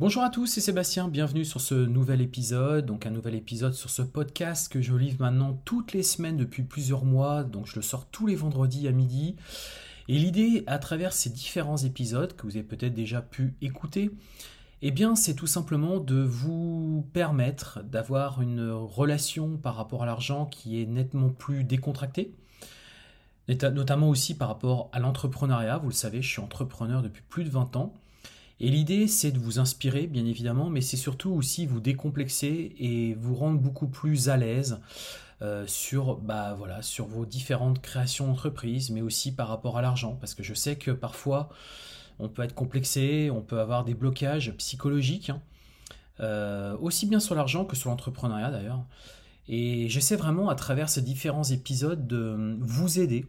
Bonjour à tous, c'est Sébastien, bienvenue sur ce nouvel épisode, donc un nouvel épisode sur ce podcast que je livre maintenant toutes les semaines depuis plusieurs mois, donc je le sors tous les vendredis à midi. Et l'idée, à travers ces différents épisodes que vous avez peut-être déjà pu écouter, eh bien, c'est tout simplement de vous permettre d'avoir une relation par rapport à l'argent qui est nettement plus décontractée, notamment aussi par rapport à l'entrepreneuriat. Vous le savez, je suis entrepreneur depuis plus de 20 ans. Et l'idée, c'est de vous inspirer, bien évidemment, mais c'est surtout aussi vous décomplexer et vous rendre beaucoup plus à l'aise euh, sur, bah, voilà, sur vos différentes créations d'entreprise, mais aussi par rapport à l'argent. Parce que je sais que parfois, on peut être complexé, on peut avoir des blocages psychologiques, hein. euh, aussi bien sur l'argent que sur l'entrepreneuriat d'ailleurs. Et j'essaie vraiment à travers ces différents épisodes de vous aider,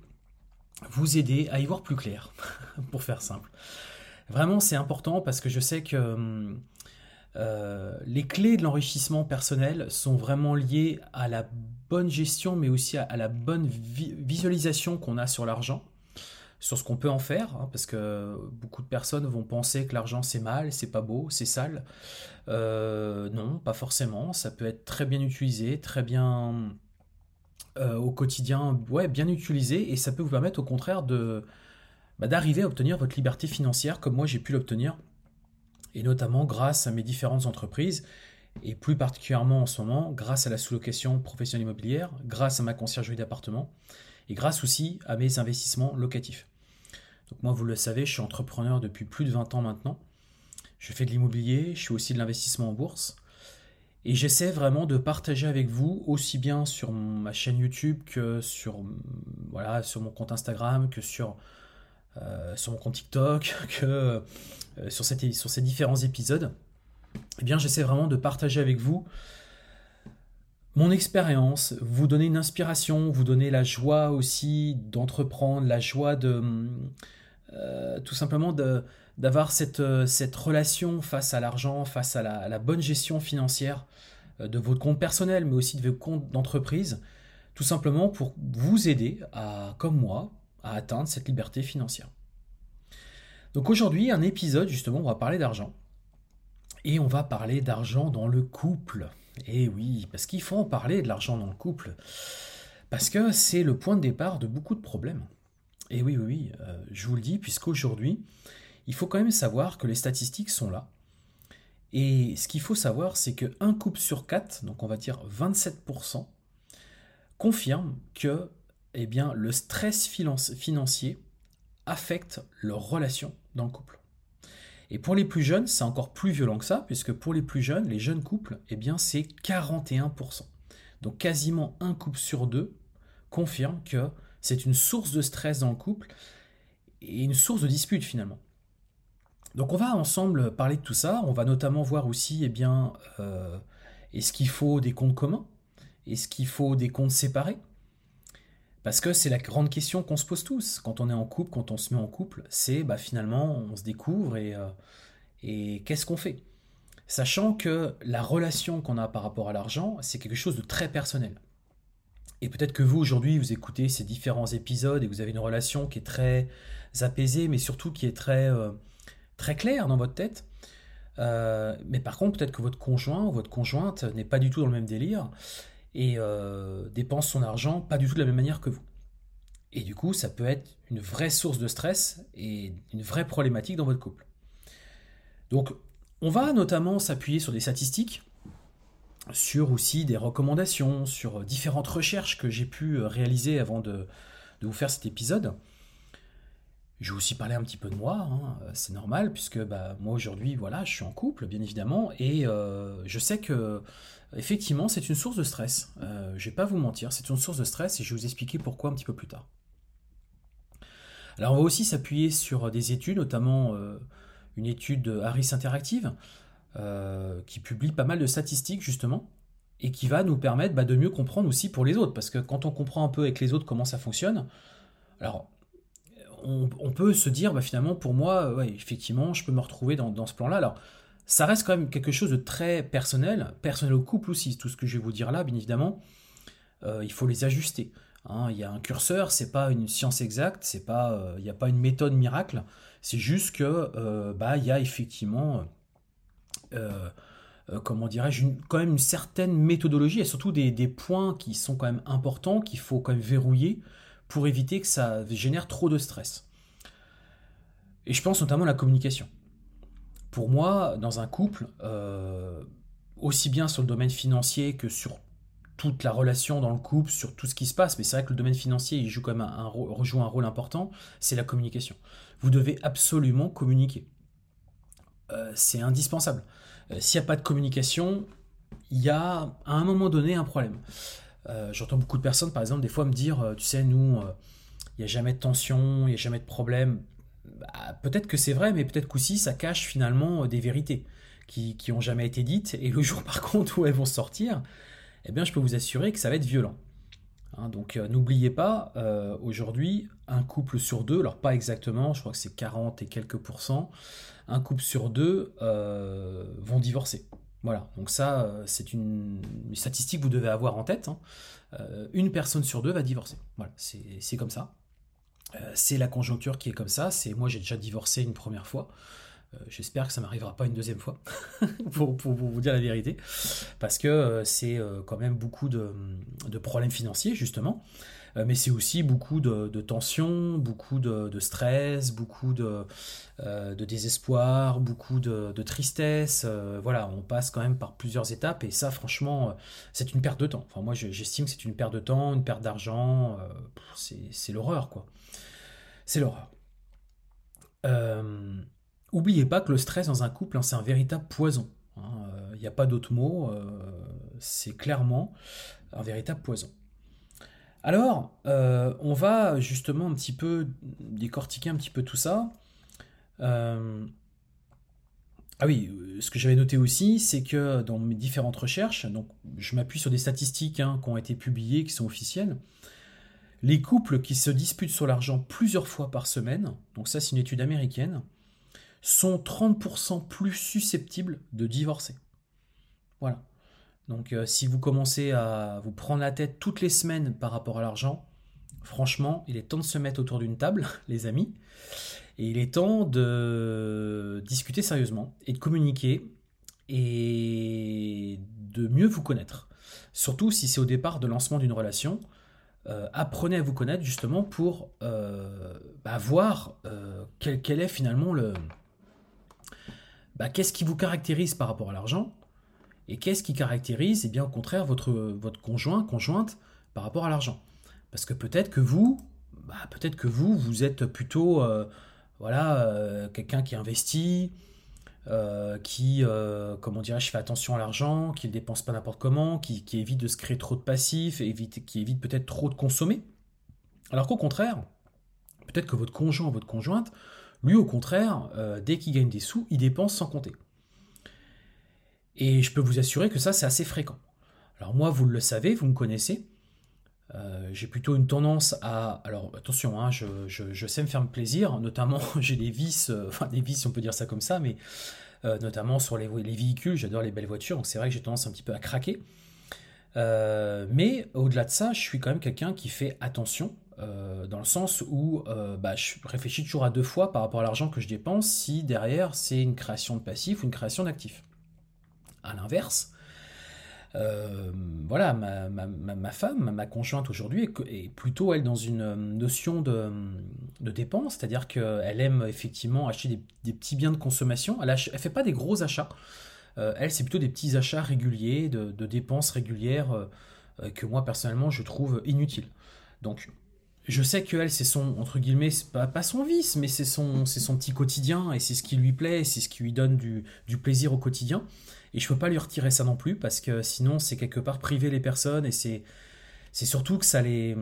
vous aider à y voir plus clair, pour faire simple. Vraiment, c'est important parce que je sais que euh, les clés de l'enrichissement personnel sont vraiment liées à la bonne gestion, mais aussi à, la bonne visualisation qu'on a sur l'argent, sur ce qu'on peut en faire, hein, parce que beaucoup de personnes vont penser que l'argent c'est mal, c'est pas beau, c'est sale. Euh, non, pas forcément. Ça peut être très bien utilisé, très bien euh, au quotidien, ouais, bien utilisé, et ça peut vous permettre au contraire de bah, d'arriver à obtenir votre liberté financière comme moi j'ai pu l'obtenir, et notamment grâce à mes différentes entreprises, et plus particulièrement en ce moment grâce à la sous-location professionnelle immobilière, grâce à ma conciergerie d'appartement, et grâce aussi à mes investissements locatifs. Donc moi, vous le savez, je suis entrepreneur depuis plus de 20 ans maintenant. Je fais de l'immobilier, je suis aussi de l'investissement en bourse. Et j'essaie vraiment de partager avec vous, aussi bien sur ma chaîne YouTube que sur, voilà, sur mon compte Instagram, que sur sur mon compte TikTok, que euh, sur, ces différents épisodes, eh bien j'essaie vraiment de partager avec vous mon expérience, vous donner une inspiration, vous donner la joie aussi d'entreprendre, la joie de euh, tout simplement d'avoir cette, relation face à l'argent, face à la, la, bonne gestion financière de votre compte personnel, mais aussi de vos comptes d'entreprise, tout simplement pour vous aider à, comme moi, à atteindre cette liberté financière. Donc aujourd'hui, un épisode, justement, on va parler d'argent. Et on va parler d'argent dans le couple. Et oui, parce qu'il faut en parler de l'argent dans le couple. Parce que c'est le point de départ de beaucoup de problèmes. Et oui, oui, oui, euh, je vous le dis, puisqu'aujourd'hui, il faut quand même savoir que les statistiques sont là. Et ce qu'il faut savoir, c'est qu'un couple sur quatre, donc on va dire 27%, confirme que eh bien, le stress financier affecte leurs relations dans le couple. Et pour les plus jeunes, c'est encore plus violent que ça, puisque pour les plus jeunes, les jeunes couples, eh bien, c'est 41%. Donc quasiment un couple sur deux confirme que c'est une source de stress dans le couple et une source de dispute finalement. Donc on va ensemble parler de tout ça. On va notamment voir aussi, eh bien, euh, est-ce qu'il faut des comptes communs? Est-ce qu'il faut des comptes séparés? Parce que c'est la grande question qu'on se pose tous quand on est en couple, quand on se met en couple, c'est bah, finalement on se découvre et, euh, qu'est-ce qu'on fait? Sachant que la relation qu'on a par rapport à l'argent, c'est quelque chose de très personnel. Et peut-être que vous aujourd'hui, vous écoutez ces différents épisodes et vous avez une relation qui est très apaisée, mais surtout qui est très, euh, très claire dans votre tête. Euh, mais par contre, peut-être que votre conjoint ou votre conjointe n'est pas du tout dans le même délire et euh, dépense son argent pas du tout de la même manière que vous. Et du coup, ça peut être une vraie source de stress et une vraie problématique dans votre couple. Donc, on va notamment s'appuyer sur des statistiques, sur aussi des recommandations, sur différentes recherches que j'ai pu réaliser avant de, de vous faire cet épisode. Je vais aussi parler un petit peu de moi, hein, c'est normal, puisque bah, moi aujourd'hui, voilà, je suis en couple, bien évidemment, et je sais que effectivement, c'est une source de stress. je ne vais pas vous mentir, c'est une source de stress, et je vais vous expliquer pourquoi un petit peu plus tard. Alors on va aussi s'appuyer sur des études, notamment une étude Harris Interactive, qui publie pas mal de statistiques justement, et qui va nous permettre bah, de mieux comprendre aussi pour les autres. Parce que quand on comprend un peu avec les autres comment ça fonctionne, alors on, peut se dire bah, finalement pour moi, effectivement, je peux me retrouver dans, ce plan-là. Ça reste quand même quelque chose de très personnel, personnel au couple aussi, tout ce que je vais vous dire là, bien évidemment, euh, il faut les ajuster. Hein. il y a un curseur, c'est pas une science exacte, c'est pas, euh, il n'y a pas une méthode miracle, c'est juste que euh, bah il y a effectivement comment dirais-je, quand même une certaine méthodologie et surtout des, points qui sont quand même importants, qu'il faut quand même verrouiller pour éviter que ça génère trop de stress. Et je pense notamment à la communication. Pour moi, dans un couple, euh, aussi bien sur le domaine financier que sur toute la relation dans le couple, sur tout ce qui se passe, mais c'est vrai que le domaine financier, il joue quand même un, un rôle important, c'est la communication. Vous devez absolument communiquer. Euh, c'est indispensable. Euh, s'il n'y a pas de communication, il y a à un moment donné un problème. J'entends beaucoup de personnes, par exemple, des fois me dire, tu sais, nous, il n'y a jamais de tension, il n'y a jamais de problème. Bah, peut-être que c'est vrai, mais peut-être qu'aussi ça cache finalement des vérités qui n'ont jamais été dites. Et le jour, par contre, où elles vont sortir, eh bien, je peux vous assurer que ça va être violent. Hein, donc n'oubliez pas, aujourd'hui, un couple sur deux, alors pas exactement, je crois que c'est 40 et quelques pourcents, un couple sur deux euh, vont divorcer. Voilà, donc ça, euh, c'est une, statistique que vous devez avoir en tête. Hein. Euh, une personne sur deux va divorcer. Voilà, c'est comme ça. C'est la conjoncture qui est comme ça. C'est moi, j'ai déjà divorcé une première fois. J'espère que ça m'arrivera pas une deuxième fois, pour, vous dire la vérité, parce que c'est quand même beaucoup de, de, problèmes financiers justement. Euh, mais c'est aussi beaucoup de, tensions, beaucoup de, stress, beaucoup de, euh, désespoir, beaucoup de, tristesse. Euh, voilà, on passe quand même par plusieurs étapes et ça, franchement, c'est une perte de temps. Enfin, moi, j'estime que c'est une perte de temps, une perte d'argent. c'est l'horreur, quoi. C'est l'horreur. Oubliez pas que le stress dans un couple, hein, c'est un véritable poison. Il hein. n'y a pas d'autre mot. c'est clairement un véritable poison. Alors, euh, on va justement un petit peu décortiquer un petit peu tout ça. Euh, ah oui, ce que j'avais noté aussi, c'est que dans mes différentes recherches, je m'appuie sur des statistiques hein, qui ont été publiées, qui sont officielles, les couples qui se disputent sur l'argent plusieurs fois par semaine, donc ça c'est une étude américaine, sont 30% plus susceptibles de divorcer. Voilà. Donc euh, si vous commencez à vous prendre la tête toutes les semaines par rapport à l'argent, franchement, il est temps de se mettre autour d'une table, les amis, et il est temps de discuter sérieusement et de communiquer et de mieux vous connaître. Surtout si c'est au départ de lancement d'une relation, euh, apprenez à vous connaître justement pour euh, bah, voir quel, est finalement le... Bah, qu'est-ce qui vous caractérise par rapport à l'argent et qu'est-ce qui caractérise, eh bien, au contraire, votre, votre conjoint, conjointe par rapport à l'argent. Parce que peut-être que vous, bah, peut-être que vous, vous êtes plutôt, euh, voilà, euh, quelqu'un qui investit, euh, qui, comment dirais-je, fait attention à l'argent, qui ne dépense pas n'importe comment, qui, évite de se créer trop de passifs, évite, qui évite peut-être trop de consommer. Alors qu'au contraire, peut-être que votre conjoint, votre conjointe, lui, au contraire, dès qu'il gagne des sous, il dépense sans compter. Et je peux vous assurer que ça, c'est assez fréquent. Alors moi, vous le savez, vous me connaissez. Euh, j'ai plutôt une tendance à... Alors attention, hein, je, sais me faire plaisir, notamment j'ai des vices, euh, enfin des vices on peut dire ça comme ça, mais euh, notamment sur les, les véhicules, j'adore les belles voitures, donc c'est vrai que j'ai tendance un petit peu à craquer. mais au-delà de ça, je suis quand même quelqu'un qui fait attention, dans le sens où bah, je réfléchis toujours à deux fois par rapport à l'argent que je dépense, si derrière c'est une création de passif ou une création d'actif. À l'inverse, euh, voilà, ma, femme, ma conjointe aujourd'hui est, plutôt elle dans une euh, notion de, dépense, c'est-à-dire qu'elle aime effectivement acheter des, petits biens de consommation. Elle ne fait pas des gros achats. Euh, elle, c'est plutôt des petits achats réguliers, de, dépenses régulières que moi personnellement je trouve inutiles. Donc, je sais que elle, c'est son, entre guillemets, pas, pas son vice, mais c'est son, son petit quotidien, et c'est ce qui lui plaît, c'est ce qui lui donne du, du, plaisir au quotidien. Et je peux pas lui retirer ça non plus, parce que sinon, c'est quelque part priver les personnes, et c'est, c'est surtout que ça les...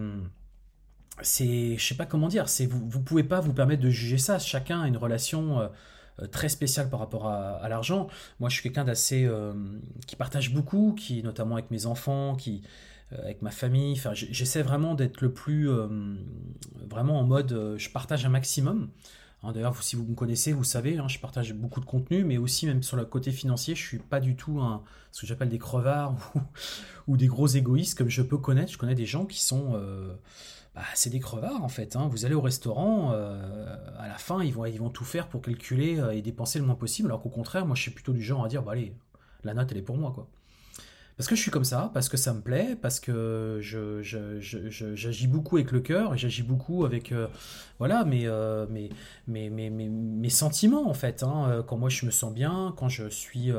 C'est, je sais pas comment dire, c'est vous, vous pouvez pas vous permettre de juger ça. Chacun a une relation euh, euh, très spéciale par rapport à, l'argent. Moi, je suis quelqu'un d'assez euh, qui partage beaucoup, qui notamment avec mes enfants, qui avec ma famille. Enfin, j'essaie vraiment d'être le plus vraiment en mode, je partage un maximum. Hein, d'ailleurs, si vous me connaissez, vous savez, hein, je partage beaucoup de contenu, mais aussi même sur le côté financier, je suis pas du tout un, ce que j'appelle des crevards ou, des gros égoïstes comme je peux connaître. Je connais des gens qui sont, euh, bah, c'est des crevards en fait. Hein. Vous allez au restaurant, euh, à la fin, ils vont, ils vont tout faire pour calculer euh, et dépenser le moins possible, alors qu'au contraire, moi, je suis plutôt du genre à dire, bah allez, la note, elle est pour moi, quoi. Parce que je suis comme ça, parce que ça me plaît, parce que je, j'agis beaucoup avec le cœur et j'agis beaucoup avec euh, voilà mes, euh, mes, mes, mes, sentiments en fait. Hein. Euh, quand moi je me sens bien, quand je suis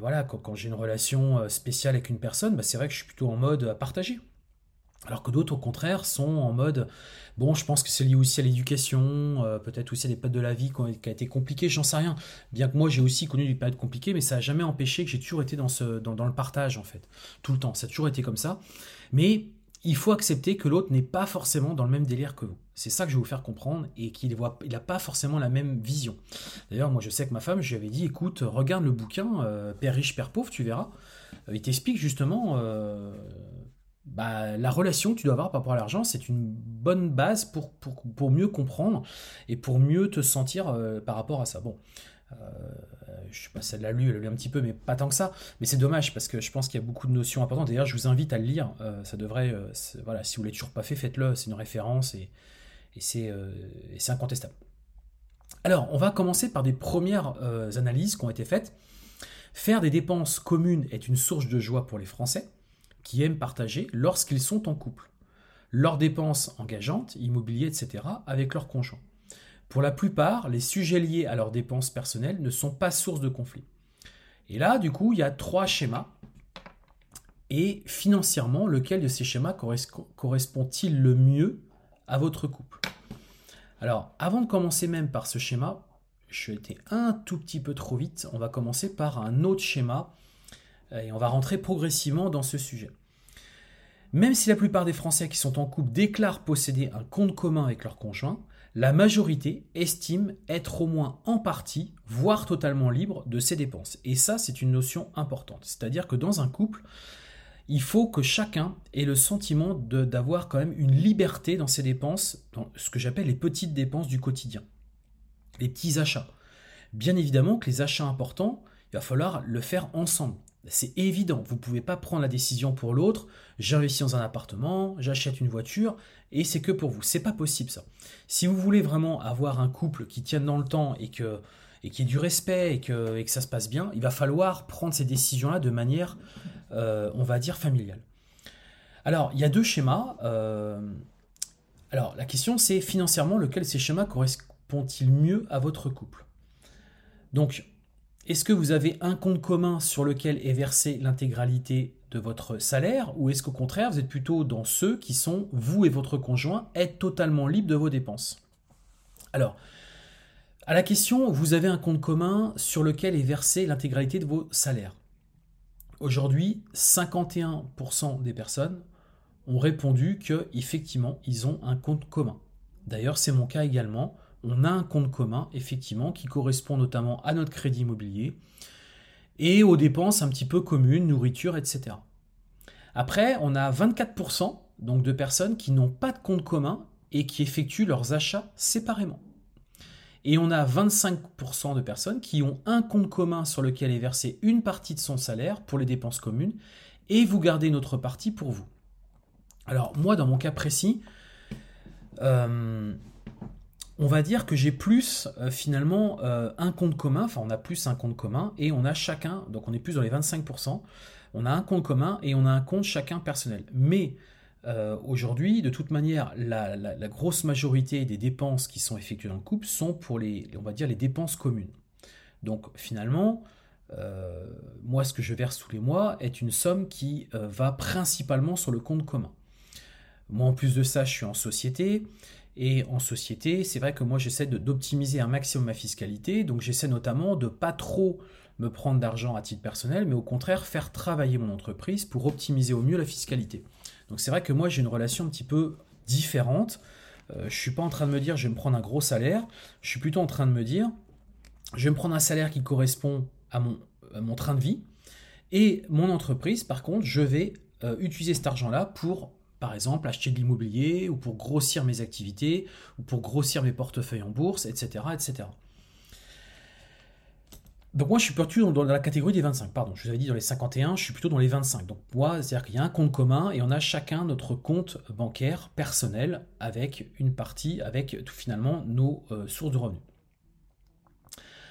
voilà, quand, quand j'ai une relation spéciale avec une personne, bah, c'est vrai que je suis plutôt en mode à partager. Alors que d'autres, au contraire, sont en mode bon, je pense que c'est lié aussi à l'éducation, euh, peut-être aussi à des périodes de la vie qui ont, été compliquées, j'en sais rien. Bien que moi, j'ai aussi connu des périodes compliquées, mais ça n'a jamais empêché que j'ai toujours été dans, ce, dans, le partage, en fait. Tout le temps, ça a toujours été comme ça. Mais il faut accepter que l'autre n'est pas forcément dans le même délire que vous. C'est ça que je vais vous faire comprendre et qu'il n'a pas forcément la même vision. D'ailleurs, moi, je sais que ma femme, je lui avais dit écoute, regarde le bouquin euh, Père riche, Père pauvre, tu verras. Euh, il t'explique justement bah, la relation que tu dois avoir par rapport à l'argent, c'est une bonne base pour, pour, mieux comprendre et pour mieux te sentir euh, par rapport à ça. Bon, euh, je sais pas si elle l'a lu, elle l'a lu un petit peu, mais pas tant que ça. Mais c'est dommage parce que je pense qu'il y a beaucoup de notions importantes. D'ailleurs, je vous invite à le lire. Euh, ça devrait, voilà, si vous l'avez toujours pas fait, faites-le. C'est une référence et, et c'est incontestable. Alors, on va commencer par des premières analyses qui ont été faites. Faire des dépenses communes est une source de joie pour les Français qui aiment partager lorsqu'ils sont en couple, leurs dépenses engageantes, immobilier, etc., avec leur conjoint. Pour la plupart, les sujets liés à leurs dépenses personnelles ne sont pas source de conflit. Et là, du coup, il y a trois schémas. Et financièrement, lequel de ces schémas correspond-il le mieux à votre couple? Alors, avant de commencer même par ce schéma, je vais été un tout petit peu trop vite. On va commencer par un autre schéma et on va rentrer progressivement dans ce sujet. Même si la plupart des Français qui sont en couple déclarent posséder un compte commun avec leur conjoint, la majorité estime être au moins en partie, voire totalement libre de ses dépenses. Et ça, c'est une notion importante. C'est-à-dire que dans un couple, il faut que chacun ait le sentiment d'avoir quand même une liberté dans ses dépenses, dans ce que j'appelle les petites dépenses du quotidien, les petits achats. Bien évidemment que les achats importants, il va falloir le faire ensemble. C'est évident, vous ne pouvez pas prendre la décision pour l'autre, j'investis dans un appartement, j'achète une voiture, et c'est que pour vous. C'est pas possible ça. Si vous voulez vraiment avoir un couple qui tienne dans le temps et que ait du respect et que, et que ça se passe bien, il va falloir prendre ces décisions-là de manière, euh, on va dire, familiale. Alors, il y a deux schémas. Euh, alors, la question, c'est financièrement, lequel de ces schémas correspond-il mieux à votre couple? Donc, est-ce que vous avez un compte commun sur lequel est versée l'intégralité de votre salaire ou est-ce qu'au contraire vous êtes plutôt dans ceux qui sont, vous et votre conjoint, êtes totalement libres de vos dépenses? Alors, à la question, vous avez un compte commun sur lequel est versée l'intégralité de vos salaires. Aujourd'hui, 51% des personnes ont répondu qu'effectivement, ils ont un compte commun. D'ailleurs, c'est mon cas également on a un compte commun, effectivement, qui correspond notamment à notre crédit immobilier et aux dépenses un petit peu communes, nourriture, etc. Après, on a 24% donc de personnes qui n'ont pas de compte commun et qui effectuent leurs achats séparément. Et on a 25% de personnes qui ont un compte commun sur lequel est versée une partie de son salaire pour les dépenses communes et vous gardez une autre partie pour vous. Alors moi, dans mon cas précis, euh, on va dire que j'ai plus euh, finalement euh, un compte commun, enfin on a plus un compte commun et on a chacun, donc on est plus dans les 25%, on a un compte commun et on a un compte chacun personnel. Mais euh, aujourd'hui, de toute manière, la, grosse majorité des dépenses qui sont effectuées dans le couple sont pour les, on va dire, les dépenses communes. Donc finalement, moi ce que je verse tous les mois est une somme qui va principalement sur le compte commun. Moi, en plus de ça, je suis en société. Et en société, c'est vrai que moi, j'essaie d'optimiser un maximum ma fiscalité. Donc, j'essaie notamment de pas trop me prendre d'argent à titre personnel, mais au contraire, faire travailler mon entreprise pour optimiser au mieux la fiscalité. Donc, c'est vrai que moi, j'ai une relation un petit peu différente. Euh, je suis pas en train de me dire, je vais me prendre un gros salaire. Je suis plutôt en train de me dire, je vais me prendre un salaire qui correspond à mon, mon train de vie. Et mon entreprise, par contre, je vais euh, utiliser cet argent-là pour par exemple acheter de l'immobilier ou pour grossir mes activités ou pour grossir mes portefeuilles en bourse, etc. etc. Donc moi je suis plutôt dans la catégorie des 25, pardon, je vous avais dit dans les 51, je suis plutôt dans les 25. Donc moi, c'est-à-dire qu'il y a un compte commun et on a chacun notre compte bancaire personnel avec une partie, avec tout finalement nos euh, sources de revenus.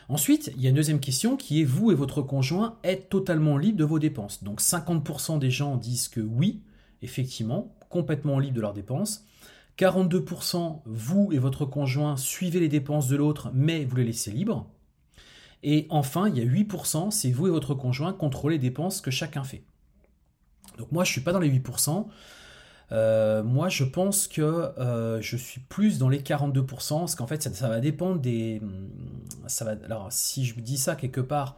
Ensuite, il y a une deuxième question qui est vous et votre conjoint êtes totalement libre de vos dépenses. Donc 50% des gens disent que oui, effectivement, complètement libre de leurs dépenses. 42%, vous et votre conjoint suivez les dépenses de l'autre, mais vous les laissez libres. Et enfin, il y a 8%, c'est vous et votre conjoint contrôlez les dépenses que chacun fait. Donc moi, je ne suis pas dans les 8%. Euh, moi, je pense que euh, je suis plus dans les 42%, parce qu'en fait, ça, va dépendre des... Ça va, alors, si je dis ça quelque part,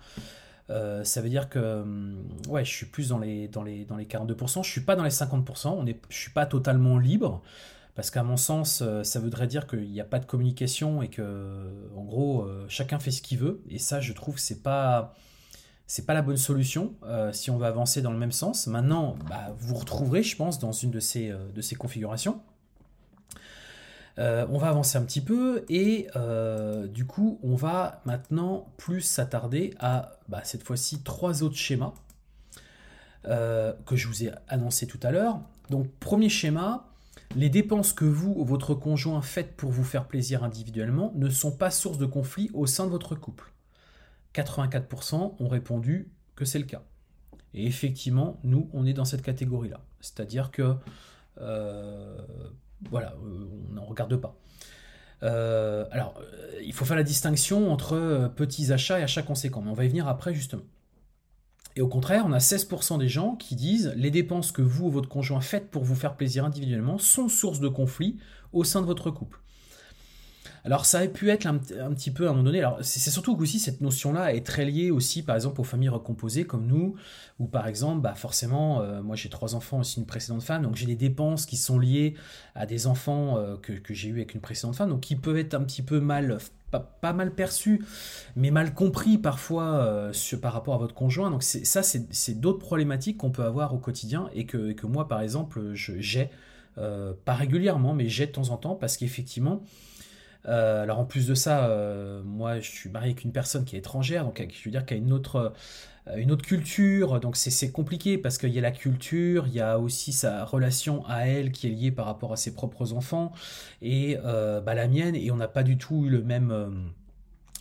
euh, ça veut dire que hum, ouais, je suis plus dans les, dans les, dans les 42%, je suis pas dans les 50%, on est, je suis pas totalement libre, parce qu'à mon sens, euh, ça voudrait dire qu'il n'y a pas de communication et que, en gros, euh, chacun fait ce qu'il veut, et ça, je trouve, c'est pas c'est pas la bonne solution si on veut avancer dans le même sens. Maintenant, bah, vous retrouverez, je pense, dans une de ces, de ces configurations. Euh, on va avancer un petit peu et euh, du coup on va maintenant plus s'attarder à bah, cette fois-ci trois autres schémas euh, que je vous ai annoncé tout à l'heure. Donc premier schéma, les dépenses que vous ou votre conjoint faites pour vous faire plaisir individuellement ne sont pas source de conflit au sein de votre couple. 84% ont répondu que c'est le cas. Et effectivement, nous, on est dans cette catégorie-là. C'est-à-dire que voilà, euh, on n'en regarde pas. Euh, alors, euh, il faut faire la distinction entre petits achats et achats conséquents, mais on va y venir après justement. Et au contraire, on a 16% des gens qui disent les dépenses que vous ou votre conjoint faites pour vous faire plaisir individuellement sont source de conflit au sein de votre couple. Alors ça a pu être un, petit peu à un moment donné, alors c'est surtout aussi cette notion-là est très liée aussi par exemple aux familles recomposées comme nous, ou par exemple bah forcément, euh, moi j'ai trois enfants aussi une précédente femme, donc j'ai des dépenses qui sont liées à des enfants euh, que, j'ai eu avec une précédente femme, donc qui peuvent être un petit peu mal pas, mal perçus, mais mal compris parfois euh, par rapport à votre conjoint. Donc ça, c'est d'autres problématiques qu'on peut avoir au quotidien et que, que moi, par exemple, j'ai, pas régulièrement, mais j'ai de temps en temps, parce qu'effectivement, euh, alors en plus de ça, euh, moi je suis marié avec une personne qui est étrangère, donc je veux dire qui a une autre, euh, une autre culture, donc c'est compliqué parce qu'il y a la culture, il y a aussi sa relation à elle qui est liée par rapport à ses propres enfants et bah, la mienne, et on n'a pas du tout eu le même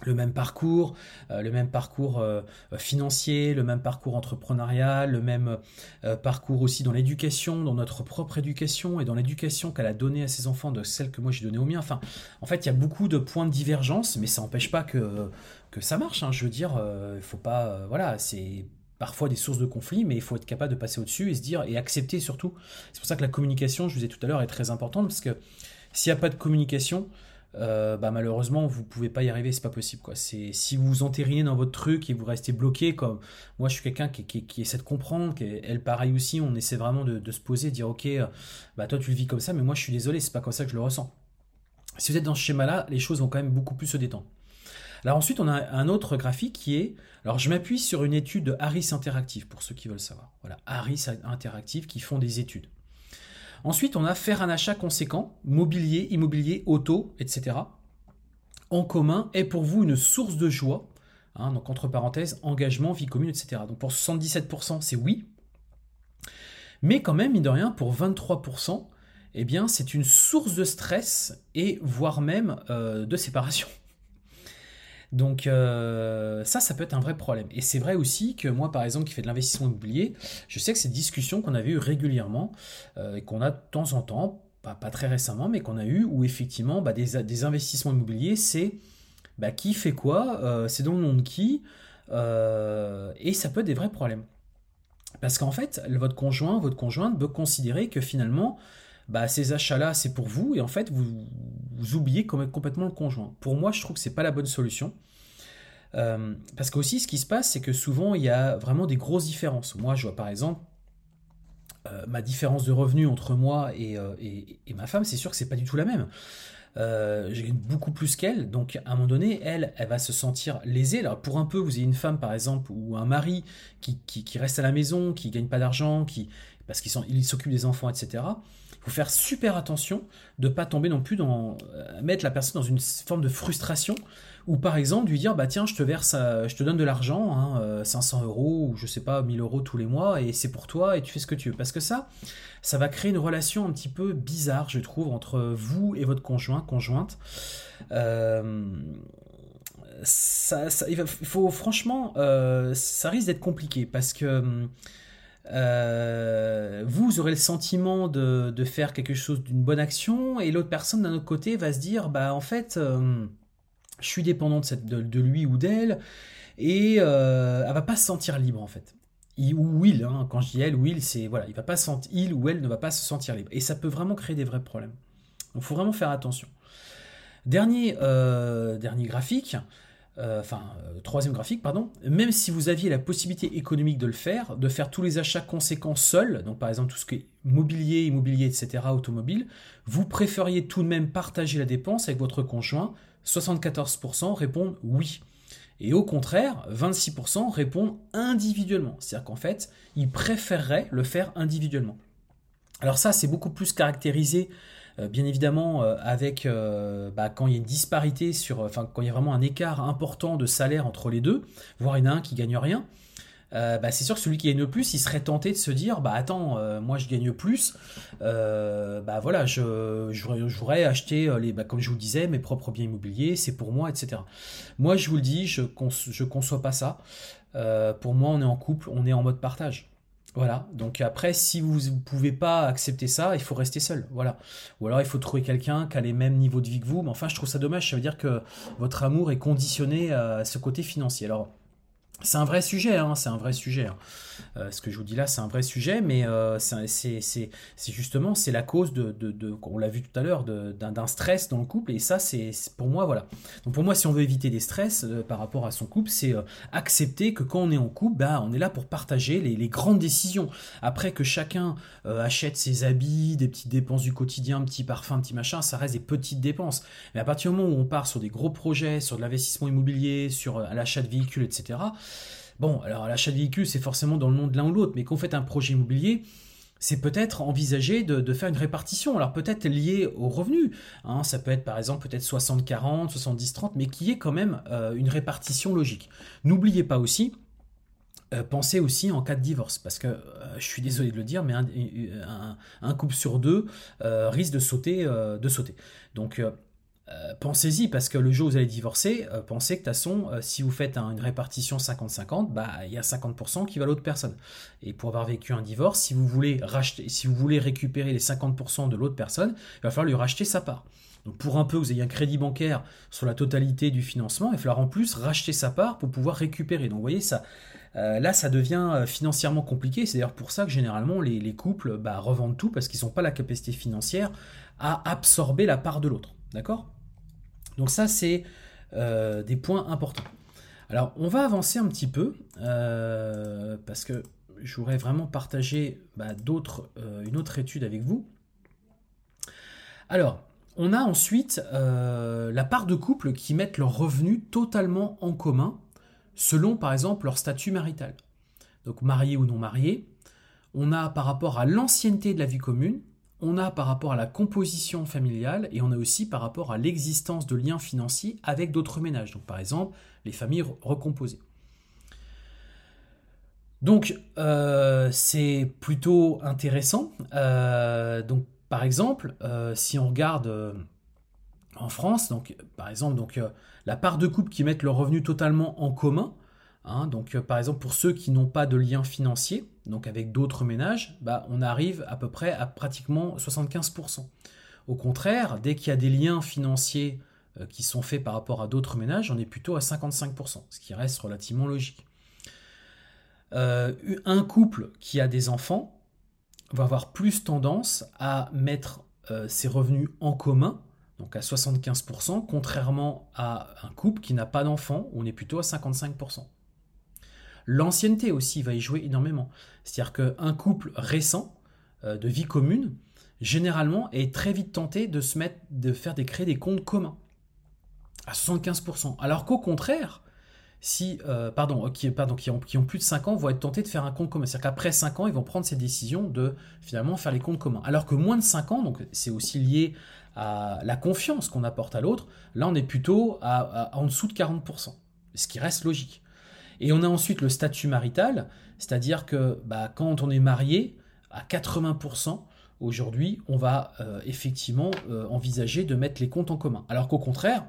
le même parcours, euh, le même parcours euh, financier, le même parcours entrepreneurial, le même euh, parcours aussi dans l'éducation, dans notre propre éducation et dans l'éducation qu'elle a donnée à ses enfants de celle que moi j'ai donnée aux miens. Enfin, en fait, il y a beaucoup de points de divergence, mais ça n'empêche pas que, que ça marche. Hein. Je veux dire, il faut pas, voilà, c'est parfois des sources de conflit, mais il faut être capable de passer au-dessus et se dire et accepter surtout. C'est pour ça que la communication, je vous ai tout à l'heure, est très importante parce que s'il n'y a pas de communication, euh, bah malheureusement vous pouvez pas y arriver, c'est pas possible quoi. C'est si vous vous entérinez dans votre truc et vous restez bloqué comme moi je suis quelqu'un qui, essaie de comprendre, qui, elle pareil aussi, on essaie vraiment de, se poser, de dire ok euh, bah toi tu le vis comme ça, mais moi je suis désolé, c'est pas comme ça que je le ressens. Si vous êtes dans ce schéma-là, les choses vont quand même beaucoup plus se détendre. Alors ensuite, on a un autre graphique qui est, alors je m'appuie sur une étude de Harris Interactive pour ceux qui veulent savoir. Voilà, Harris Interactive qui font des études. Ensuite, on a faire un achat conséquent, mobilier, immobilier, auto, etc. En commun est pour vous une source de joie. Hein, donc entre parenthèses, engagement, vie commune, etc. Donc pour 77%, c'est oui. Mais quand même, mine de rien, pour 23%, eh bien, c'est une source de stress et voire même euh, de séparation. Donc euh, ça, ça peut être un vrai problème. Et c'est vrai aussi que moi, par exemple, qui fais de l'investissement immobilier, je sais que c'est une discussion qu'on avait eu régulièrement euh, et qu'on a de temps en temps, pas, très récemment, mais qu'on a eu où effectivement bah, des, investissements immobiliers, c'est bah, qui fait quoi, euh, c'est dans le nom de qui, et ça peut être des vrais problèmes. Parce qu'en fait, votre conjoint, votre conjointe peut considérer que finalement, bah, ces achats-là, c'est pour vous, et en fait, vous, vous oubliez complètement le conjoint. Pour moi, je trouve que c'est pas la bonne solution. Euh, parce qu'aussi, ce qui se passe, c'est que souvent, il y a vraiment des grosses différences. Moi, je vois par exemple, euh, ma différence de revenus entre moi euh, et, et, ma femme, c'est sûr que c'est pas du tout la même. Euh, j'ai beaucoup plus qu'elle, donc à un moment donné, elle, elle va se sentir lésée. Alors pour un peu, vous avez une femme par exemple ou un mari qui, qui, reste à la maison, qui gagne pas d'argent, qui parce qu'il s'occupe des enfants, etc. Faut faire super attention de pas tomber non plus dans mettre la personne dans une forme de frustration ou par exemple lui dire bah tiens je te verse euh, je te donne de l'argent 500 hein, euh, euros ou je sais pas 1000 euros tous les mois et c'est pour toi et tu fais ce que tu veux. Parce que ça ça va créer une relation un petit peu bizarre je trouve entre vous et votre conjoint conjointe. Euh, ça, il, faut franchement ça risque d'être compliqué parce que vous aurez le sentiment de, de faire quelque chose d'une bonne action et l'autre personne d'un autre côté va se dire bah en fait je suis dépendant de, cette, de, lui ou d'elle, et euh, elle va pas se sentir libre en fait. Il, ou Will, hein, quand je dis elle, Will, c'est voilà, il va pas sentir, il ou elle ne va pas se sentir libre, et ça peut vraiment créer des vrais problèmes. Donc, il faut vraiment faire attention. Dernier, euh, dernier graphique, euh, enfin troisième graphique, pardon. Même si vous aviez la possibilité économique de le faire, de faire tous les achats conséquents seul, donc par exemple tout ce qui est mobilier, immobilier, etc., automobile, vous préfériez tout de même partager la dépense avec votre conjoint 74% répondent oui. Et au contraire, 26% répondent individuellement. C'est-à-dire qu'en fait, ils préféreraient le faire individuellement. Alors ça, c'est beaucoup plus caractérisé, euh, bien évidemment, euh, avec euh, bah, quand il y a une disparité sur, enfin, quand il y a vraiment un écart important de salaire entre les deux, voire il y en a un qui gagne rien. Euh, bah, c'est sûr que celui qui gagne le plus, il serait tenté de se dire, bah attends, euh, moi je gagne plus, euh, bah voilà, je, j'aurais acheté les, bah, comme je vous disais, mes propres biens immobiliers, c'est pour moi, etc. Moi, je vous le dis, je ne conçois pas ça. pour moi, on est en couple, on est en mode partage. Voilà. Donc après, si vous ne pouvez pas accepter ça, il faut rester seul. Voilà. Ou alors il faut trouver quelqu'un qui a les mêmes niveaux de vie que vous. Mais enfin, je trouve ça dommage. Ça veut dire que votre amour est conditionné à ce côté financier. Alors, c'est un vrai sujet, hein, c'est un vrai sujet. Hein. Euh, ce que je vous dis là, c'est un vrai sujet, mais euh, c'est justement c'est la cause de, on l'a vu tout à l'heure, d'un stress dans le couple. Et ça, c'est pour moi voilà. Donc pour moi, si on veut éviter des stress euh, par rapport à son couple, c'est accepter que quand on est en couple, bah, on est là pour partager les, les grandes décisions. Après que chacun achète ses habits, des petites dépenses du quotidien, petit parfum, petit machin, ça reste des petites dépenses. Mais à partir du moment où on part sur des gros projets, sur de l'investissement immobilier, sur l'achat de véhicules, etc Bon, alors l'achat de véhicule, c'est forcément dans le nom de l'un ou l'autre, mais quand faites un projet immobilier, c'est peut-être envisager de, faire une répartition. Alors peut-être lié au revenu. Hein, ça peut être par exemple peut-être 60-40, 70-30, mais qui est quand même euh, une répartition logique. N'oubliez pas aussi, euh, pensez aussi en cas de divorce, parce que euh, je suis désolé de le dire, mais un, couple sur deux risque de sauter, de sauter. Donc euh, pensez-y, parce que le jour où vous allez divorcer, euh, pensez que de toute façon, euh, si vous faites une répartition 50-50, bah, il y a 50% qui va à l'autre personne. Et pour avoir vécu un divorce, si vous voulez racheter, si vous voulez récupérer les 50% de l'autre personne, il va falloir lui racheter sa part. Donc pour un peu, vous ayez un crédit bancaire sur la totalité du financement, il va falloir en plus racheter sa part pour pouvoir récupérer. Donc vous voyez, ça, là, ça devient financièrement compliqué. C'est d'ailleurs pour ça que généralement les, couples bah, revendent tout parce qu'ils n'ont pas la capacité financière à absorber la part de l'autre. D'accord? Donc ça, c'est euh, des points importants. Alors, on va avancer un petit peu, euh, parce que je voudrais vraiment partager bah, euh, une autre étude avec vous. Alors, on a ensuite la part de couples qui mettent leurs revenus totalement en commun, selon par exemple leur statut marital. Donc marié ou non marié. On a par rapport à l'ancienneté de la vie commune, on a par rapport à la composition familiale et on a aussi par rapport à l'existence de liens financiers avec d'autres ménages. Donc par exemple, les familles recomposées. Donc euh, c'est plutôt intéressant. Euh, par exemple, euh, si on regarde en France, par exemple la part de couples qui mettent leurs revenus totalement en commun, Hein, donc, euh, par exemple, pour ceux qui n'ont pas de lien financier, donc avec d'autres ménages, bah, on arrive à peu près à pratiquement 75%. Au contraire, dès qu'il y a des liens financiers euh, qui sont faits par rapport à d'autres ménages, on est plutôt à 55%, ce qui reste relativement logique. Euh, un couple qui a des enfants, va avoir plus tendance à mettre ses revenus en commun, donc à 75%, contrairement à un couple qui n'a pas d'enfant, on est plutôt à 55%. L'ancienneté aussi va y jouer énormément. C'est-à-dire qu'un couple récent, de vie commune, généralement est très vite tenté de se mettre, de faire des créer des comptes communs à 75%. Alors qu'au contraire, si, euh, pardon, qui, pardon qui, ont, plus de 5 ans vont être tentés de faire un compte commun. C'est-à-dire qu'après 5 ans, ils vont prendre ces décisions de finalement faire les comptes communs. Alors que moins de 5 ans, donc c'est aussi lié à la confiance qu'on apporte à l'autre, là on est plutôt en dessous de 40%, ce qui reste logique. Et on a ensuite le statut marital, c'est-à-dire que bah, quand on est marié, à 80%, aujourd'hui, on va euh, effectivement euh, envisager de mettre les comptes en commun. Alors qu'au contraire,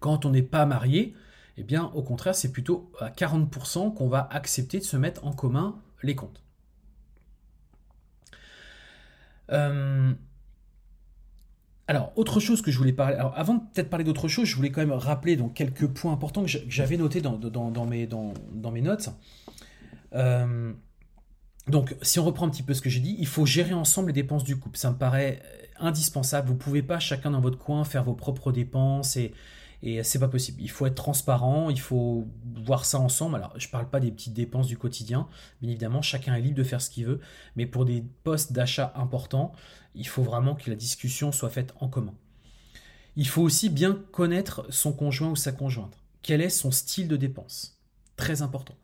quand on n'est pas marié, eh bien, au contraire, c'est plutôt à 40% qu'on va accepter de se mettre en commun les comptes. Euh, alors, autre chose que je voulais parler. Alors, avant de peut-être parler d'autre chose, je voulais quand même rappeler donc, quelques points importants que j'avais notés dans, mes, dans, mes, notes. Euh, donc, si on reprend un petit peu ce que j'ai dit, il faut gérer ensemble les dépenses du couple. Ça me paraît indispensable. Vous ne pouvez pas chacun dans votre coin faire vos propres dépenses et, et c'est pas possible. Il faut être transparent, il faut voir ça ensemble. Alors, je parle pas des petites dépenses du quotidien. Bien évidemment, chacun est libre de faire ce qu'il veut. Mais pour des postes d'achat importants, il faut vraiment que la discussion soit faite en commun. Il faut aussi bien connaître son conjoint ou sa conjointe. Quel est son style de dépense? Très important.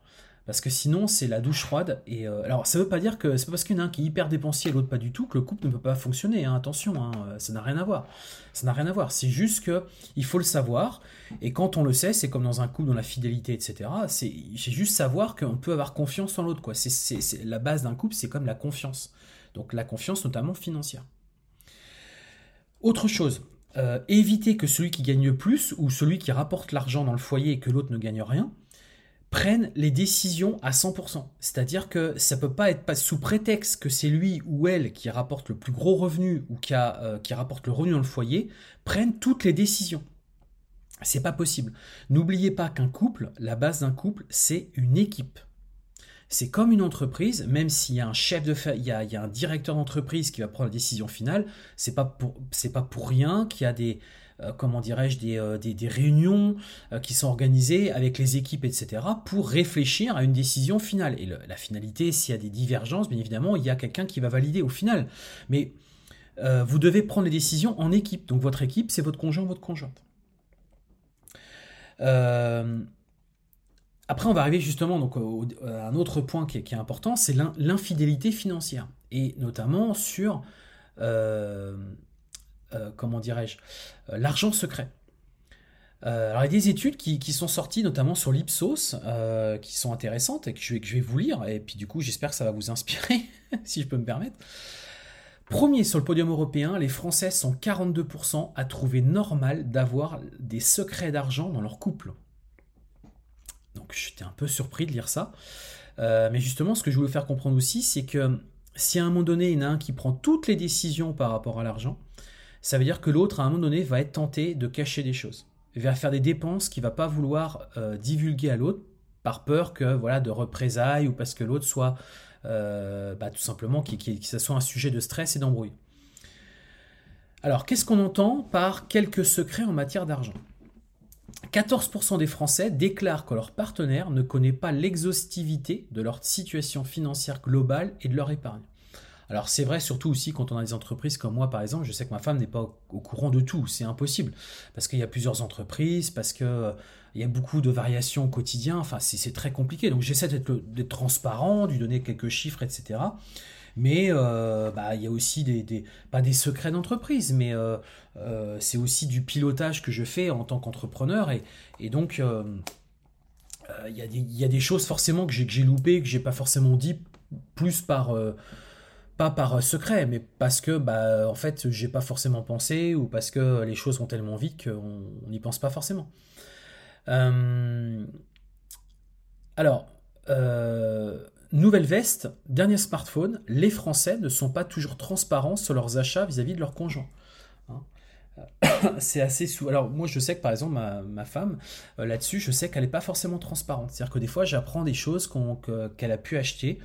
Parce que sinon, c'est la douche froide. Et euh, alors, ça veut pas dire que c'est parce qu'il y en a un qui est hyper dépensier et l'autre pas du tout que le couple ne peut pas fonctionner. Hein. Attention, hein, euh, ça n'a rien à voir. Ça n'a rien à voir. C'est juste que il faut le savoir. Et quand on le sait, c'est comme dans un couple, dans la fidélité, etc. C'est juste savoir qu'on peut avoir confiance en l'autre. Quoi. C'est la base d'un couple, c'est comme la confiance. Donc la confiance, notamment financière. Autre chose, euh, éviter que celui qui gagne le plus ou celui qui rapporte l'argent dans le foyer et que l'autre ne gagne rien prennent les décisions à 100%. C'est-à-dire que ça peut pas être sous prétexte que c'est lui ou elle qui rapporte le plus gros revenu ou euh, qui rapporte le revenu dans le foyer, prennent toutes les décisions. C'est pas possible. N'oubliez pas qu'un couple, la base d'un couple, c'est une équipe. C'est comme une entreprise, même s'il y a un chef de il y a, il y a un directeur d'entreprise qui va prendre la décision finale, c'est pas pour c'est pas pour rien qu'il y a des comment dirais-je, des, euh, des, réunions euh, qui sont organisées avec les équipes, etc., pour réfléchir à une décision finale. Et la finalité, s'il y a des divergences, bien évidemment, il y a quelqu'un qui va valider au final. Mais vous devez prendre les décisions en équipe. Donc votre équipe, c'est votre conjoint, votre conjointe. Après, on va arriver justement donc, à un autre point qui est, important, c'est l'infidélité financière. Et notamment sur euh, comment dirais-je, euh, l'argent secret. Euh, alors il y a des études qui, sont sorties notamment sur l'Ipsos qui sont intéressantes et que je, vais, que je vais vous lire et puis du coup j'espère que ça va vous inspirer si je peux me permettre. Premier sur le podium européen, les Français sont 42% à trouver normal d'avoir des secrets d'argent dans leur couple. Donc j'étais un peu surpris de lire ça. mais justement, ce que je voulais faire comprendre aussi, c'est que si à un moment donné, il y en a un qui prend toutes les décisions par rapport à l'argent, ça veut dire que l'autre, à un moment donné, va être tenté de cacher des choses. Va faire des dépenses qu'il va pas vouloir euh, divulguer à l'autre par peur que voilà de représailles ou parce que l'autre soit euh, bah, tout simplement que soit un sujet de stress et d'embrouille. Alors, qu'est-ce qu'on entend par quelques secrets en matière d'argent? 14% des Français déclarent que leur partenaire ne connaît pas l'exhaustivité de leur situation financière globale et de leur épargne. Alors c'est vrai surtout aussi quand on a des entreprises comme moi par exemple, je sais que ma femme n'est pas au, courant de tout, c'est impossible parce qu'il y a plusieurs entreprises, parce que euh, il y a beaucoup de variations au quotidien, enfin c'est très compliqué. Donc j'essaie d'être transparent, de lui donner quelques chiffres, etc. Mais euh, bah, il y a aussi des, pas des secrets d'entreprise, mais euh, c'est aussi du pilotage que je fais en tant qu'entrepreneur et, donc il y, y, a des choses forcément que j'ai loupées, que j'ai pas forcément dit, plus par pas par secret, mais parce que bah en fait j'ai pas forcément pensé ou parce que les choses vont tellement vite qu'on n'y pense pas forcément. Euh, alors, euh, nouvelle veste, dernier smartphone, les Français ne sont pas toujours transparents sur leurs achats vis-à-vis de leurs conjoints. Hein. c'est assez sous. Alors moi je sais que par exemple ma, femme euh, là-dessus je sais qu'elle n'est pas forcément transparente. C'est-à-dire que des fois j'apprends des choses qu'elle a pu acheter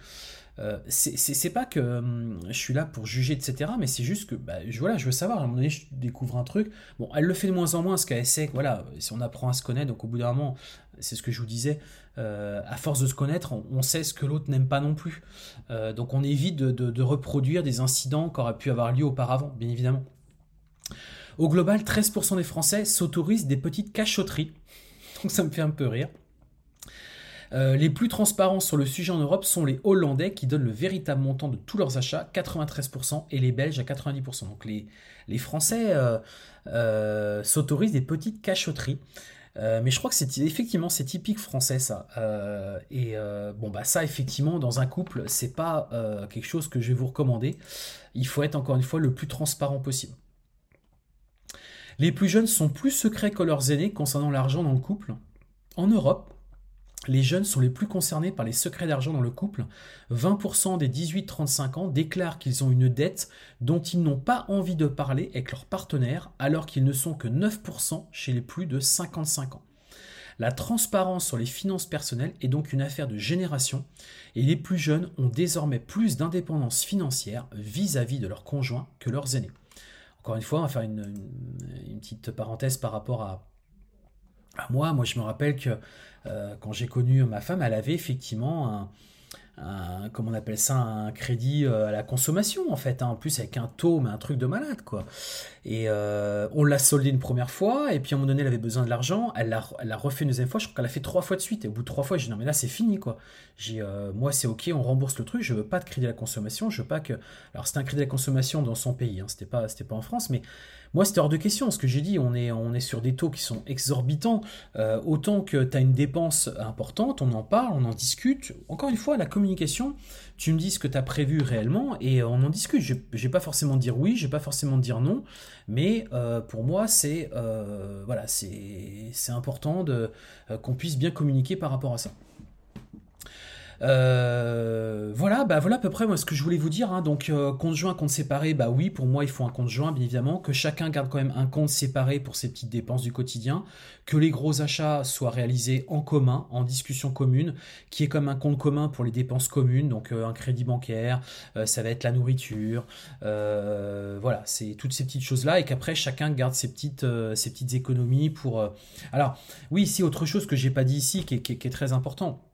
euh, c'est pas que hum, je suis là pour juger, etc. Mais c'est juste que bah, je, voilà, je veux savoir. À un moment donné, je découvre un truc. Bon, elle le fait de moins en moins, ce qu'elle sait. Voilà, si on apprend à se connaître, donc au bout d'un moment, c'est ce que je vous disais. Euh, à force de se connaître, on, sait ce que l'autre n'aime pas non plus. Euh, donc on évite de, reproduire des incidents qui auraient pu avoir lieu auparavant, bien évidemment. Au global, 13% des Français s'autorisent des petites cachotteries. Donc ça me fait un peu rire. Euh, les plus transparents sur le sujet en Europe sont les Hollandais qui donnent le véritable montant de tous leurs achats, 93%, et les Belges à 90%. Donc les, Français euh, euh, s'autorisent des petites cachotteries. mais je crois que c'est effectivement c'est typique français ça. et bon bah ça effectivement dans un couple c'est pas quelque chose que je vais vous recommander. Il faut être encore une fois le plus transparent possible. Les plus jeunes sont plus secrets que leurs aînés concernant l'argent dans le couple. En Europe, les jeunes sont les plus concernés par les secrets d'argent dans le couple. 20% des 18-35 ans déclarent qu'ils ont une dette dont ils n'ont pas envie de parler avec leur partenaire, alors qu'ils ne sont que 9% chez les plus de 55 ans. La transparence sur les finances personnelles est donc une affaire de génération, et les plus jeunes ont désormais plus d'indépendance financière vis-à-vis de leurs conjoints que leurs aînés. Encore une fois, on va faire une, une petite parenthèse par rapport à, moi. Moi, je me rappelle que euh, quand j'ai connu ma femme, elle avait effectivement un, comment on appelle ça, un crédit euh, à la consommation en fait, hein. en plus avec un taux, mais un truc de malade quoi. Et euh, on l'a soldé une première fois, et puis à un moment donné elle avait besoin de l'argent, elle l'a refait une deuxième fois, je crois qu'elle a fait trois fois de suite, et au bout de trois fois j'ai dit non mais là c'est fini quoi. J'ai moi c'est ok, on rembourse le truc, je veux pas de crédit à la consommation, je veux pas que, alors c'était un crédit à la consommation dans son pays, hein, c'était pas pas en France, mais moi, c'était hors de question. Ce que j'ai dit, on est, on est sur des taux qui sont exorbitants. autant que tu as une dépense importante, on en parle, on en discute. Encore une fois, la communication, tu me dis ce que tu as prévu réellement et on en discute. Je vais pas forcément dire oui, je vais pas forcément dire non, mais euh, pour moi, c'est euh, voilà, c'est important euh, qu'on puisse bien communiquer par rapport à ça. Euh, voilà, bah voilà à peu près moi ce que je voulais vous dire. Hein. Donc euh, compte joint, compte séparé, bah oui, pour moi il faut un compte joint, bien évidemment, que chacun garde quand même un compte séparé pour ses petites dépenses du quotidien, que les gros achats soient réalisés en commun, en discussion commune, qui est comme un compte commun pour les dépenses communes, donc euh, un crédit bancaire, ça va être la nourriture, voilà, c'est toutes ces petites choses là, et qu'après chacun garde ses petites, ses petites économies pour. Alors oui, ici autre chose que j'ai pas dit ici qui est très important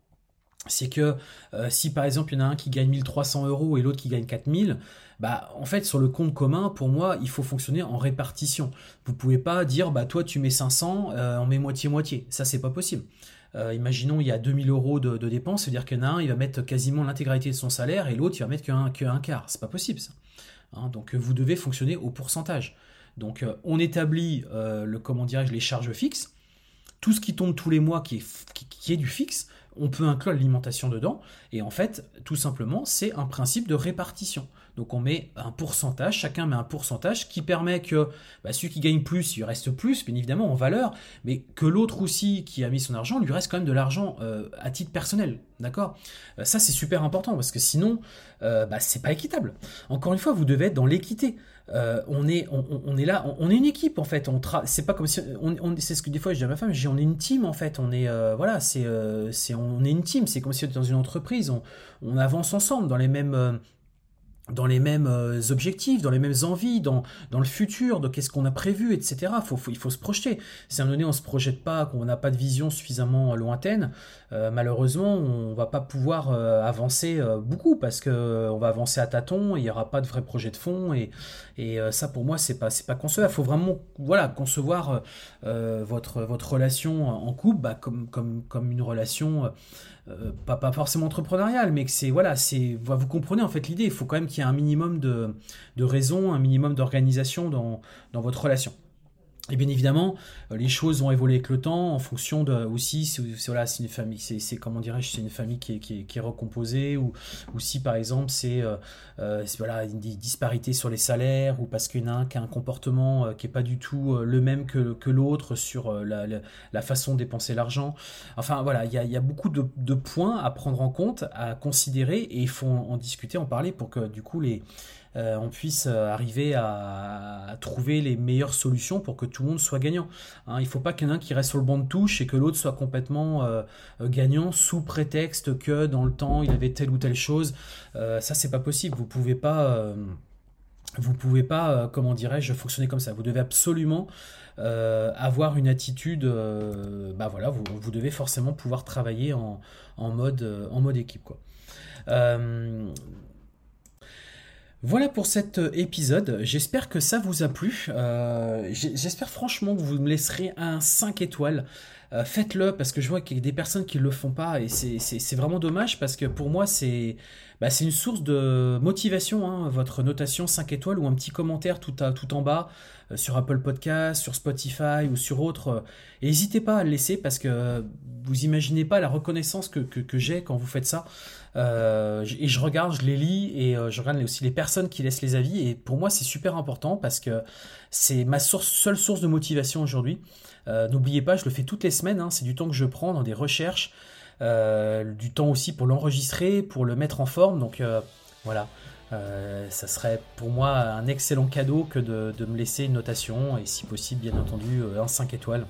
c'est que euh, si par exemple il y en a un qui gagne 1300 euros et l'autre qui gagne 4000, bah en fait sur le compte commun, pour moi, il faut fonctionner en répartition. Vous pouvez pas dire bah toi tu mets 500, euh, on met moitié-moitié. Ça c'est pas possible. Euh, imaginons il y a 2000 euros de, dépenses, c'est-à-dire qu'il y en a un, il va mettre quasiment l'intégralité de son salaire et l'autre il va mettre qu'un un quart. C'est pas possible ça. Hein, donc vous devez fonctionner au pourcentage. Donc on établit le comment les charges fixes. Tout ce qui tombe tous les mois qui est du fixe, on peut inclure l'alimentation dedans. Et en fait, tout simplement, c'est un principe de répartition. Donc on met un pourcentage, chacun met un pourcentage qui permet que bah, celui qui gagne plus, il reste plus, bien évidemment, en valeur, mais que l'autre aussi qui a mis son argent, lui reste quand même de l'argent euh, à titre personnel. D'accord? Euh, Ça, c'est super important parce que sinon, euh, bah, c'est pas équitable. Encore une fois, vous devez être dans l'équité. On, est, on, est là, on, est une équipe en fait. On c'est pas comme si, on, c'est ce que des fois je dis à ma femme, je dis on est une team en fait. On est, voilà, c'est, c'est, on est une team. C'est comme si on était dans une entreprise. On, on avance ensemble dans les mêmes dans les mêmes euh, objectifs, dans les mêmes envies, dans, dans le futur, de qu'est-ce qu'on a prévu, etc. Il faut se projeter. Si à un moment donné on ne se projette pas, qu'on n'a pas de vision suffisamment lointaine, euh, malheureusement on va pas pouvoir euh, avancer beaucoup parce que on va avancer à tâtons, il n'y aura pas de vrai projet de fond et, et ça pour moi c'est pas pas concevable. Il faut vraiment voilà concevoir votre votre relation en couple bah, comme comme comme une relation euh, pas, forcément entrepreneurial, mais que c'est voilà, c'est vous comprenez en fait l'idée. Il faut quand même qu'il y ait un minimum de, de raison, un minimum d'organisation dans, dans votre relation. Et bien évidemment, euh, les choses vont évoluer avec le temps en fonction de aussi c'est voilà c'est une famille c'est comment dirais-je c'est une famille qui est, qui est recomposée ou, si par exemple c'est euh, euh voilà une disparité sur les salaires ou parce qu'il y en a un qui a un comportement qui est pas du tout le même que, que l'autre sur la, façon de dépenser l'argent. Enfin voilà il y a, beaucoup de, de, points à prendre en compte à considérer et il faut en discuter en parler pour que du coup les on puisse arriver à, trouver les meilleures solutions pour que tout le monde soit gagnant. Hein, il ne faut pas qu'il y en ait qui reste sur le banc de touche et que l'autre soit complètement gagnant sous prétexte que dans le temps il avait telle ou telle chose. ça c'est pas possible. Vous pouvez pas vous pouvez pas, comment dirais-je, fonctionner comme ça. Vous devez absolument euh, avoir une attitude, euh, bah voilà, vous, devez forcément pouvoir travailler en, en mode, euh, en mode équipe. Quoi. Voilà pour cet épisode. J'espère que ça vous a plu. J'espère franchement que vous me laisserez un 5 étoiles. Faites-le parce que je vois qu'il y a des personnes qui ne le font pas et c'est vraiment dommage parce que pour moi c'est bah, une source de motivation. Hein, votre notation 5 étoiles ou un petit commentaire tout, en bas. Euh, sur Apple Podcast, sur Spotify ou sur autres. Euh, n'hésitez pas à le laisser parce que vous imaginez pas la reconnaissance que, j'ai quand vous faites ça. Euh, et je regarde, je les lis et je regarde aussi les personnes qui laissent les avis. Et pour moi, c'est super important parce que c'est ma source, seule source de motivation aujourd'hui. N'oubliez pas, je le fais toutes les semaines. Hein, c'est du temps que je prends dans des recherches. du temps aussi pour l'enregistrer, pour le mettre en forme. Donc voilà. Euh, ça serait pour moi un excellent cadeau que de, me laisser une notation et si possible bien entendu euh, un 5 étoiles.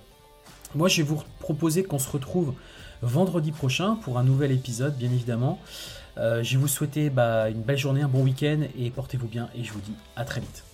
Moi je vais vous proposer qu'on se retrouve vendredi prochain pour un nouvel épisode bien évidemment. Euh, je vous souhaiter bah, une belle journée, un bon week-end et portez-vous bien et je vous dis à très vite.